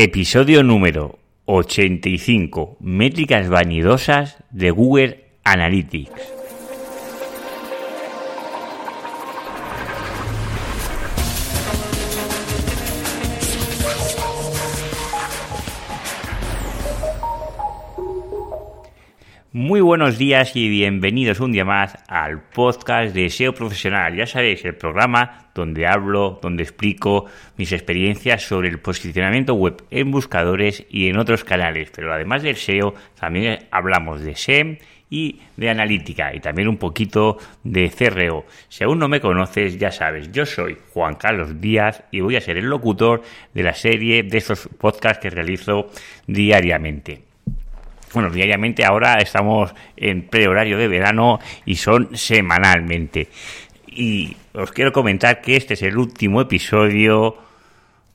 Episodio número 85. Métricas vanidosas de Google Analytics. Muy buenos días y bienvenidos un día más al podcast de SEO Profesional. Ya sabéis, el programa donde hablo, donde explico mis experiencias sobre el posicionamiento web en buscadores y en otros canales. Pero además del SEO, también hablamos de SEM y de analítica y también un poquito de CRO. Si aún no me conoces, ya sabes, yo soy Juan Carlos Díaz y voy a ser el locutor de la serie de esos podcasts que realizo diariamente bueno, diariamente ahora estamos en prehorario de verano y son semanalmente. Y os quiero comentar que este es el último episodio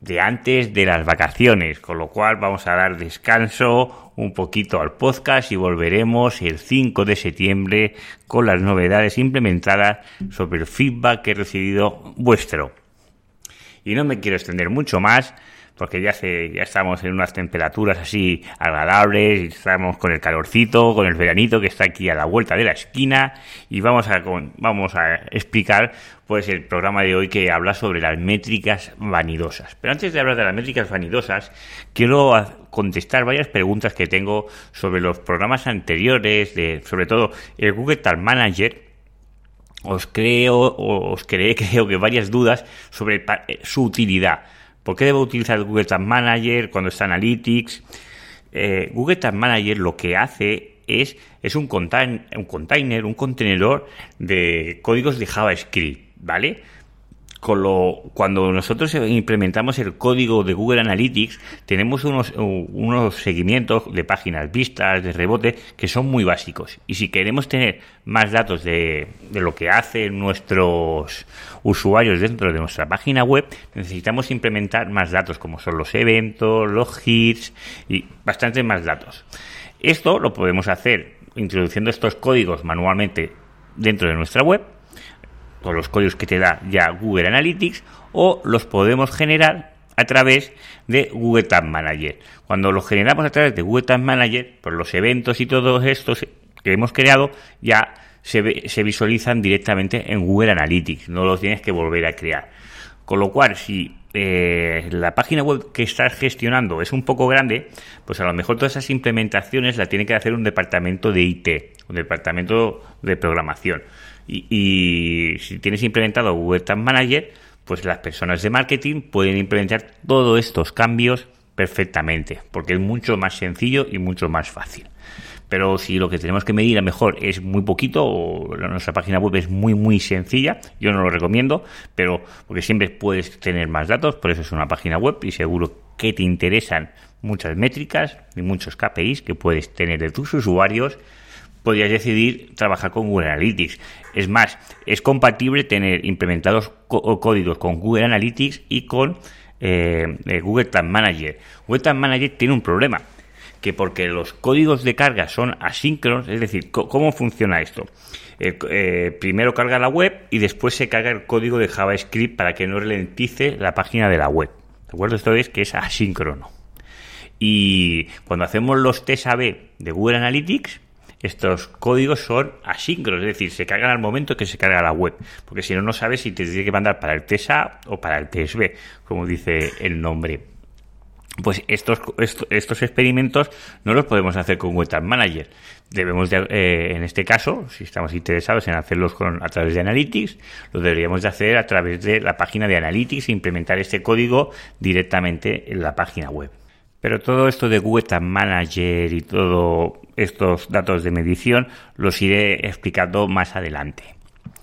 de antes de las vacaciones, con lo cual vamos a dar descanso un poquito al podcast y volveremos el 5 de septiembre con las novedades implementadas sobre el feedback que he recibido vuestro. Y no me quiero extender mucho más, porque ya, se, ya estamos en unas temperaturas así agradables, y estamos con el calorcito, con el veranito que está aquí a la vuelta de la esquina y vamos a, vamos a explicar pues el programa de hoy que habla sobre las métricas vanidosas. Pero antes de hablar de las métricas vanidosas, quiero contestar varias preguntas que tengo sobre los programas anteriores, sobre todo el Google Tag Manager, os creo, os creé, creo que varias dudas sobre su utilidad. ¿Por qué debo utilizar Google Tag Manager cuando está Analytics? Eh, Google Tag Manager lo que hace es, es un, un container, un contenedor de códigos de JavaScript, ¿vale? Cuando nosotros implementamos el código de Google Analytics, tenemos unos, unos seguimientos de páginas vistas, de rebote, que son muy básicos. Y si queremos tener más datos de, de lo que hacen nuestros usuarios dentro de nuestra página web, necesitamos implementar más datos, como son los eventos, los hits y bastante más datos. Esto lo podemos hacer introduciendo estos códigos manualmente dentro de nuestra web con los códigos que te da ya Google Analytics o los podemos generar a través de Google Tag Manager. Cuando los generamos a través de Google Tag Manager, por los eventos y todos estos que hemos creado, ya se, se visualizan directamente en Google Analytics, no los tienes que volver a crear. Con lo cual, si eh, la página web que estás gestionando es un poco grande, pues a lo mejor todas esas implementaciones la tiene que hacer un departamento de IT, un departamento de programación. Y, si tienes implementado Google Tag Manager, pues las personas de marketing pueden implementar todos estos cambios perfectamente, porque es mucho más sencillo y mucho más fácil. Pero si lo que tenemos que medir a mejor es muy poquito, o nuestra página web es muy, muy sencilla, yo no lo recomiendo, pero porque siempre puedes tener más datos, por eso es una página web y seguro que te interesan muchas métricas y muchos KPIs que puedes tener de tus usuarios podrías decidir trabajar con Google Analytics. Es más, es compatible tener implementados códigos con Google Analytics y con eh, eh, Google Tag Manager. Google Tag Manager tiene un problema, que porque los códigos de carga son asíncronos, es decir, ¿cómo funciona esto? Eh, primero carga la web y después se carga el código de JavaScript para que no ralentice la página de la web. ¿De acuerdo? Esto es que es asíncrono. Y cuando hacemos los test AB de Google Analytics, estos códigos son asíncronos, es decir, se cargan al momento que se carga la web, porque si no, no sabes si te tiene que mandar para el TSA o para el TSB, como dice el nombre. Pues estos, estos, experimentos no los podemos hacer con Web Manager. Debemos, de, eh, en este caso, si estamos interesados en hacerlos con, a través de Analytics, lo deberíamos de hacer a través de la página de Analytics e implementar este código directamente en la página web. Pero todo esto de Tag Manager y todos estos datos de medición los iré explicando más adelante.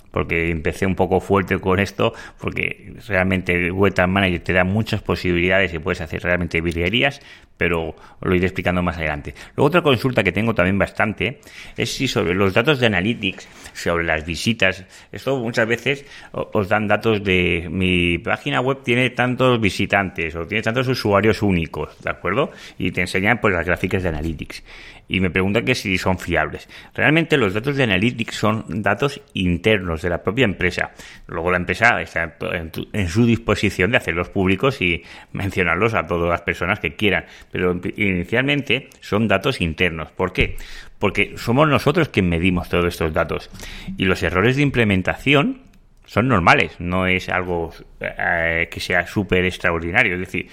Porque empecé un poco fuerte con esto, porque realmente Tag Manager te da muchas posibilidades y puedes hacer realmente virguerías, pero lo iré explicando más adelante. Luego otra consulta que tengo también bastante es si sobre los datos de Analytics, sobre las visitas, esto muchas veces os dan datos de mi página web tiene tantos visitantes o tiene tantos usuarios únicos, ¿de acuerdo? Y te enseñan pues las gráficas de Analytics. Y me preguntan que si son fiables. Realmente los datos de Analytics son datos internos, de la propia empresa. Luego la empresa está en, su disposición de hacerlos públicos y mencionarlos a todas las personas que quieran. Pero inicialmente son datos internos. ¿Por qué? Porque somos nosotros quienes medimos todos estos datos. Y los errores de implementación son normales, no es algo eh, que sea súper extraordinario. Es decir,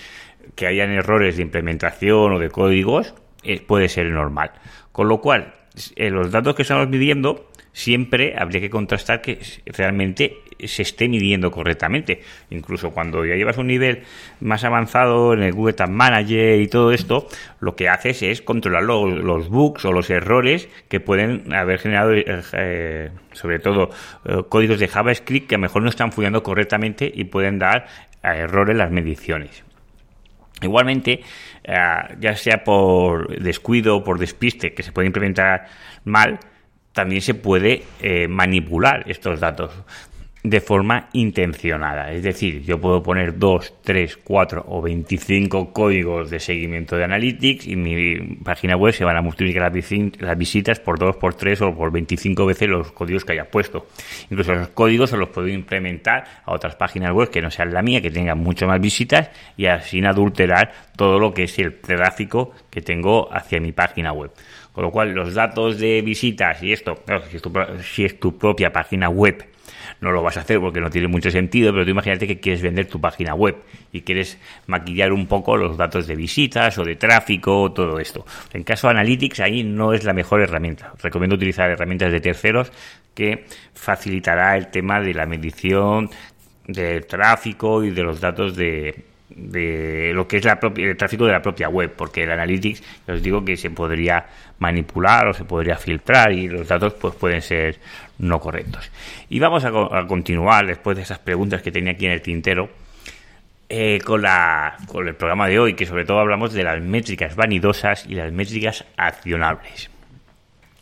que hayan errores de implementación o de códigos eh, puede ser normal. Con lo cual, eh, los datos que estamos midiendo siempre habría que contrastar que realmente se esté midiendo correctamente. Incluso cuando ya llevas un nivel más avanzado en el Google Tag Manager y todo esto, lo que haces es controlar los, bugs o los errores que pueden haber generado, eh, sobre todo, códigos de JavaScript que a lo mejor no están funcionando correctamente y pueden dar errores en las mediciones. Igualmente, eh, ya sea por descuido o por despiste que se puede implementar mal, también se puede eh, manipular estos datos de forma intencionada. Es decir, yo puedo poner 2, 3, 4 o 25 códigos de seguimiento de Analytics y mi página web se van a multiplicar las visitas por 2, por 3 o por 25 veces los códigos que haya puesto. Incluso esos códigos se los puedo implementar a otras páginas web que no sean la mía, que tengan mucho más visitas y así adulterar todo lo que es el tráfico que tengo hacia mi página web. Con lo cual, los datos de visitas y esto, si es tu propia página web, no lo vas a hacer porque no tiene mucho sentido, pero tú imagínate que quieres vender tu página web y quieres maquillar un poco los datos de visitas o de tráfico, todo esto. En caso de Analytics, ahí no es la mejor herramienta. Recomiendo utilizar herramientas de terceros que facilitará el tema de la medición del tráfico y de los datos de, de lo que es la propia, el tráfico de la propia web, porque el Analytics, os digo que se podría manipular o se podría filtrar y los datos pues pueden ser no correctos. Y vamos a, continuar después de esas preguntas que tenía aquí en el tintero. Eh, con, la, con el programa de hoy, que sobre todo hablamos de las métricas vanidosas y las métricas accionables.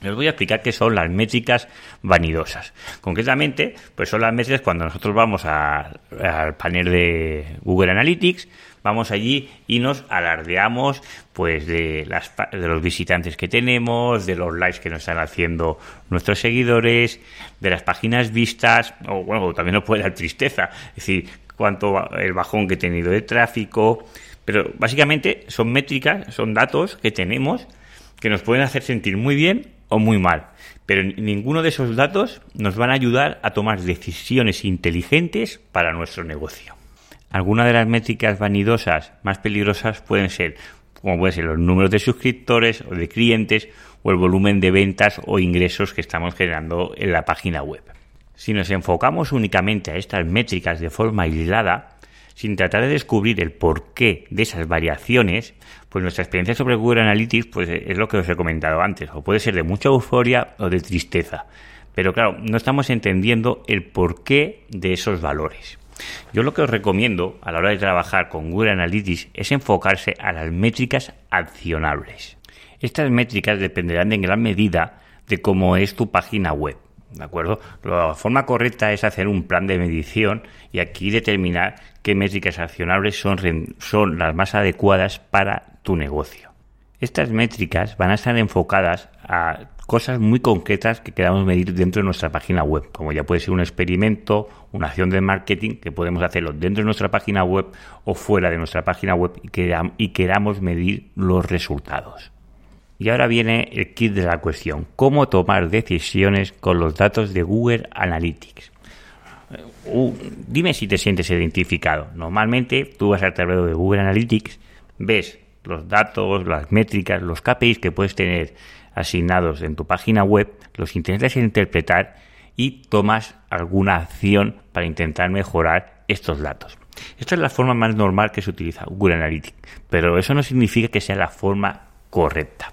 Les voy a explicar qué son las métricas vanidosas. Concretamente, pues son las métricas cuando nosotros vamos al panel de Google Analytics, vamos allí y nos alardeamos pues de, las, de los visitantes que tenemos, de los likes que nos están haciendo nuestros seguidores, de las páginas vistas, o bueno, también nos puede dar tristeza, es decir, cuánto el bajón que he tenido de tráfico, pero básicamente son métricas, son datos que tenemos que nos pueden hacer sentir muy bien o muy mal. Pero ninguno de esos datos nos van a ayudar a tomar decisiones inteligentes para nuestro negocio. Algunas de las métricas vanidosas más peligrosas pueden ser, como pueden ser los números de suscriptores o de clientes o el volumen de ventas o ingresos que estamos generando en la página web. Si nos enfocamos únicamente a estas métricas de forma aislada, sin tratar de descubrir el porqué de esas variaciones, pues nuestra experiencia sobre Google Analytics pues es lo que os he comentado antes, o puede ser de mucha euforia o de tristeza. Pero claro, no estamos entendiendo el porqué de esos valores. Yo lo que os recomiendo a la hora de trabajar con Google Analytics es enfocarse a las métricas accionables. Estas métricas dependerán en gran medida de cómo es tu página web. ¿De acuerdo? La forma correcta es hacer un plan de medición y aquí determinar qué métricas accionables son, son las más adecuadas para tu negocio. Estas métricas van a estar enfocadas a cosas muy concretas que queramos medir dentro de nuestra página web, como ya puede ser un experimento, una acción de marketing que podemos hacerlo dentro de nuestra página web o fuera de nuestra página web y queramos medir los resultados. Y ahora viene el kit de la cuestión, cómo tomar decisiones con los datos de Google Analytics. Uh, dime si te sientes identificado. Normalmente tú vas al tablero de Google Analytics, ves los datos, las métricas, los KPIs que puedes tener asignados en tu página web, los intentas interpretar y tomas alguna acción para intentar mejorar estos datos. Esta es la forma más normal que se utiliza Google Analytics, pero eso no significa que sea la forma correcta.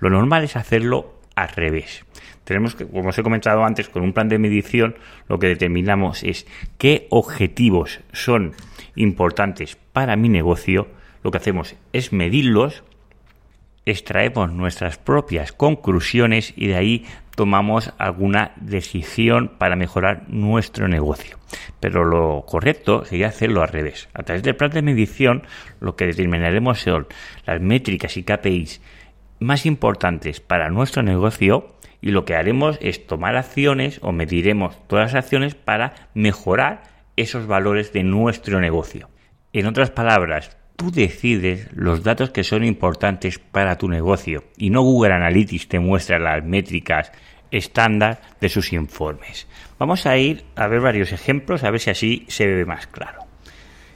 Lo normal es hacerlo al revés. Tenemos que, como os he comentado antes, con un plan de medición lo que determinamos es qué objetivos son importantes para mi negocio. Lo que hacemos es medirlos, extraemos nuestras propias conclusiones y de ahí tomamos alguna decisión para mejorar nuestro negocio. Pero lo correcto sería hacerlo al revés. A través del plan de medición lo que determinaremos son las métricas y KPIs más importantes para nuestro negocio y lo que haremos es tomar acciones o mediremos todas las acciones para mejorar esos valores de nuestro negocio. En otras palabras, tú decides los datos que son importantes para tu negocio y no Google Analytics te muestra las métricas estándar de sus informes. Vamos a ir a ver varios ejemplos a ver si así se ve más claro.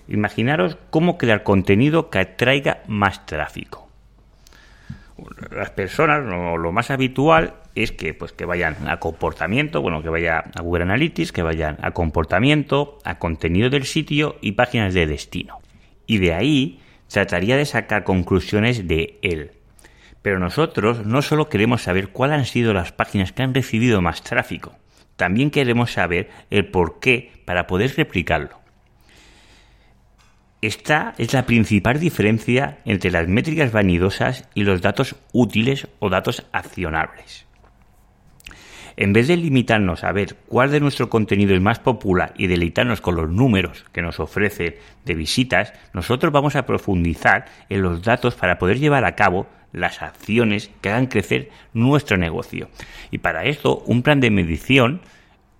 Imaginaros cómo crear contenido que atraiga más tráfico. Las personas, lo, más habitual es que, pues, que vayan a comportamiento, bueno, que vaya a Google Analytics, que vayan a comportamiento, a contenido del sitio y páginas de destino y de ahí trataría de sacar conclusiones de él. Pero nosotros no solo queremos saber cuáles han sido las páginas que han recibido más tráfico, también queremos saber el por qué para poder replicarlo. Esta es la principal diferencia entre las métricas vanidosas y los datos útiles o datos accionables. En vez de limitarnos a ver cuál de nuestro contenido es más popular y deleitarnos con los números que nos ofrece de visitas, nosotros vamos a profundizar en los datos para poder llevar a cabo las acciones que hagan crecer nuestro negocio. Y para esto, un plan de medición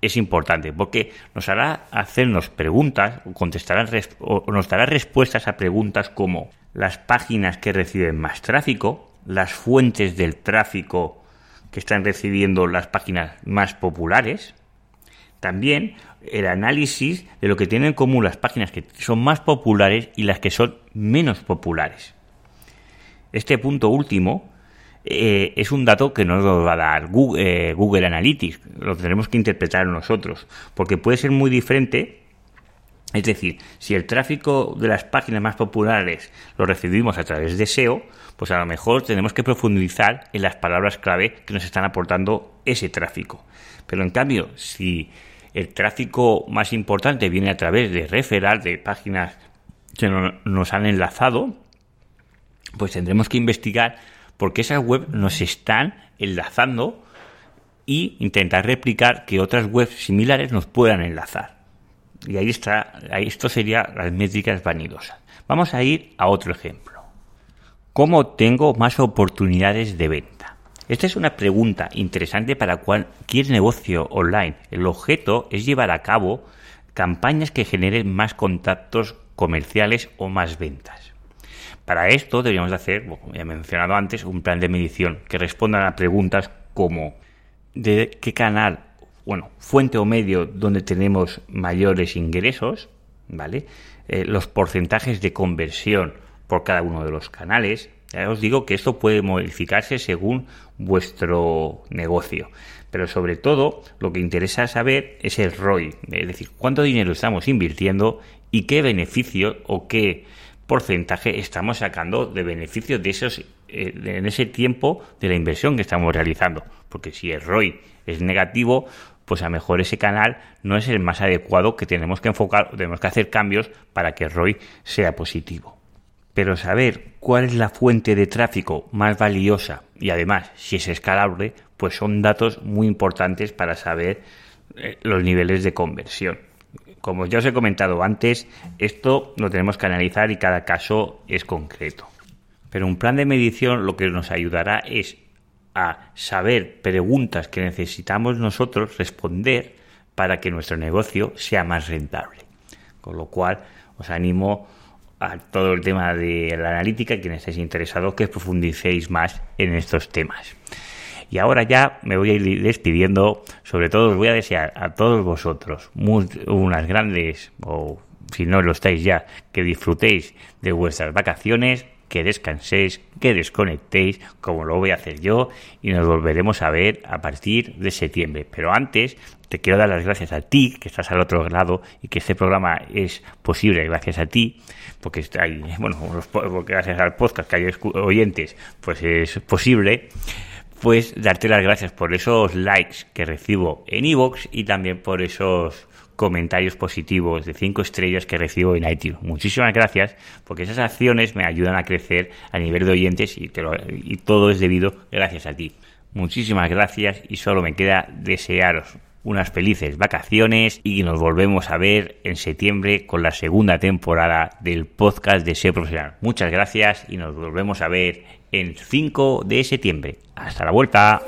es importante porque nos hará hacernos preguntas o, contestará, o nos dará respuestas a preguntas como las páginas que reciben más tráfico, las fuentes del tráfico que están recibiendo las páginas más populares. También el análisis de lo que tienen en común las páginas que son más populares y las que son menos populares. Este punto último eh, es un dato que no nos va a dar Google, eh, Google Analytics, lo tendremos que interpretar nosotros, porque puede ser muy diferente es decir, si el tráfico de las páginas más populares lo recibimos a través de SEO, pues a lo mejor tenemos que profundizar en las palabras clave que nos están aportando ese tráfico. Pero en cambio, si el tráfico más importante viene a través de referral, de páginas que nos han enlazado, pues tendremos que investigar por qué esas webs nos están enlazando y intentar replicar que otras webs similares nos puedan enlazar. Y ahí está, ahí esto sería las métricas vanidosas. Vamos a ir a otro ejemplo. ¿Cómo tengo más oportunidades de venta? Esta es una pregunta interesante para cualquier negocio online. El objeto es llevar a cabo campañas que generen más contactos comerciales o más ventas. Para esto deberíamos hacer, como ya he mencionado antes, un plan de medición que responda a preguntas como ¿de qué canal bueno, fuente o medio donde tenemos mayores ingresos, ¿vale? Eh, los porcentajes de conversión por cada uno de los canales. Ya os digo que esto puede modificarse según vuestro negocio. Pero sobre todo lo que interesa saber es el ROI, es decir, cuánto dinero estamos invirtiendo y qué beneficio o qué porcentaje estamos sacando de beneficio de esos eh, en ese tiempo de la inversión que estamos realizando. Porque si el ROI es negativo, pues a lo mejor ese canal no es el más adecuado que tenemos que enfocar, tenemos que hacer cambios para que el ROI sea positivo. Pero saber cuál es la fuente de tráfico más valiosa y además si es escalable, pues son datos muy importantes para saber eh, los niveles de conversión. Como ya os he comentado antes, esto lo tenemos que analizar y cada caso es concreto. Pero un plan de medición lo que nos ayudará es a saber preguntas que necesitamos nosotros responder para que nuestro negocio sea más rentable. Con lo cual, os animo a todo el tema de la analítica, quienes estéis interesados, que profundicéis más en estos temas. Y ahora ya me voy a ir despidiendo. Sobre todo os voy a desear a todos vosotros unas grandes, o si no lo estáis ya, que disfrutéis de vuestras vacaciones, que descanséis, que desconectéis, como lo voy a hacer yo, y nos volveremos a ver a partir de septiembre. Pero antes, te quiero dar las gracias a ti, que estás al otro lado, y que este programa es posible gracias a ti, porque ahí, bueno, gracias al podcast que hay oyentes, pues es posible pues darte las gracias por esos likes que recibo en iVoox y también por esos comentarios positivos de 5 estrellas que recibo en iTunes. Muchísimas gracias porque esas acciones me ayudan a crecer a nivel de oyentes y, y todo es debido gracias a ti. Muchísimas gracias y solo me queda desearos unas felices vacaciones y nos volvemos a ver en septiembre con la segunda temporada del podcast de SEO Profesional. Muchas gracias y nos volvemos a ver en 5 de septiembre. Hasta la vuelta.